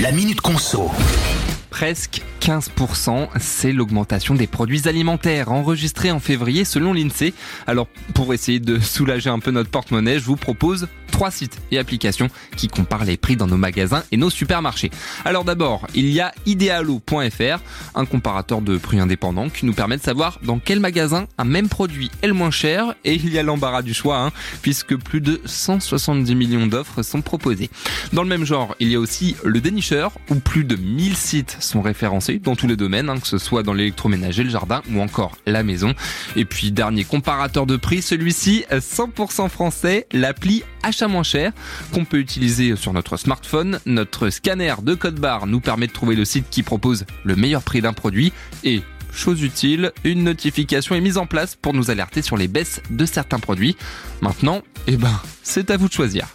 La Minute Conso. Presque 15%, c'est l'augmentation des produits alimentaires enregistrée en février selon l'INSEE. Alors pour essayer de soulager un peu notre porte-monnaie, je vous propose trois sites et applications qui comparent les prix dans nos magasins et nos supermarchés. Alors d'abord, il y a idealo.fr, un comparateur de prix indépendants qui nous permet de savoir dans quel magasin un même produit est le moins cher et il y a l'embarras du choix hein, puisque plus de 170 millions d'offres sont proposées. Dans le même genre, il y a aussi le dénicheur où plus de 1000 sites sont référencés dans tous les domaines, hein, que ce soit dans l'électroménager, le jardin ou encore la maison. Et puis dernier comparateur de prix, celui-ci 100% français, l'appli Achat cher qu'on peut utiliser sur notre smartphone. Notre scanner de code barre nous permet de trouver le site qui propose le meilleur prix d'un produit et chose utile, une notification est mise en place pour nous alerter sur les baisses de certains produits. Maintenant, eh ben, c'est à vous de choisir.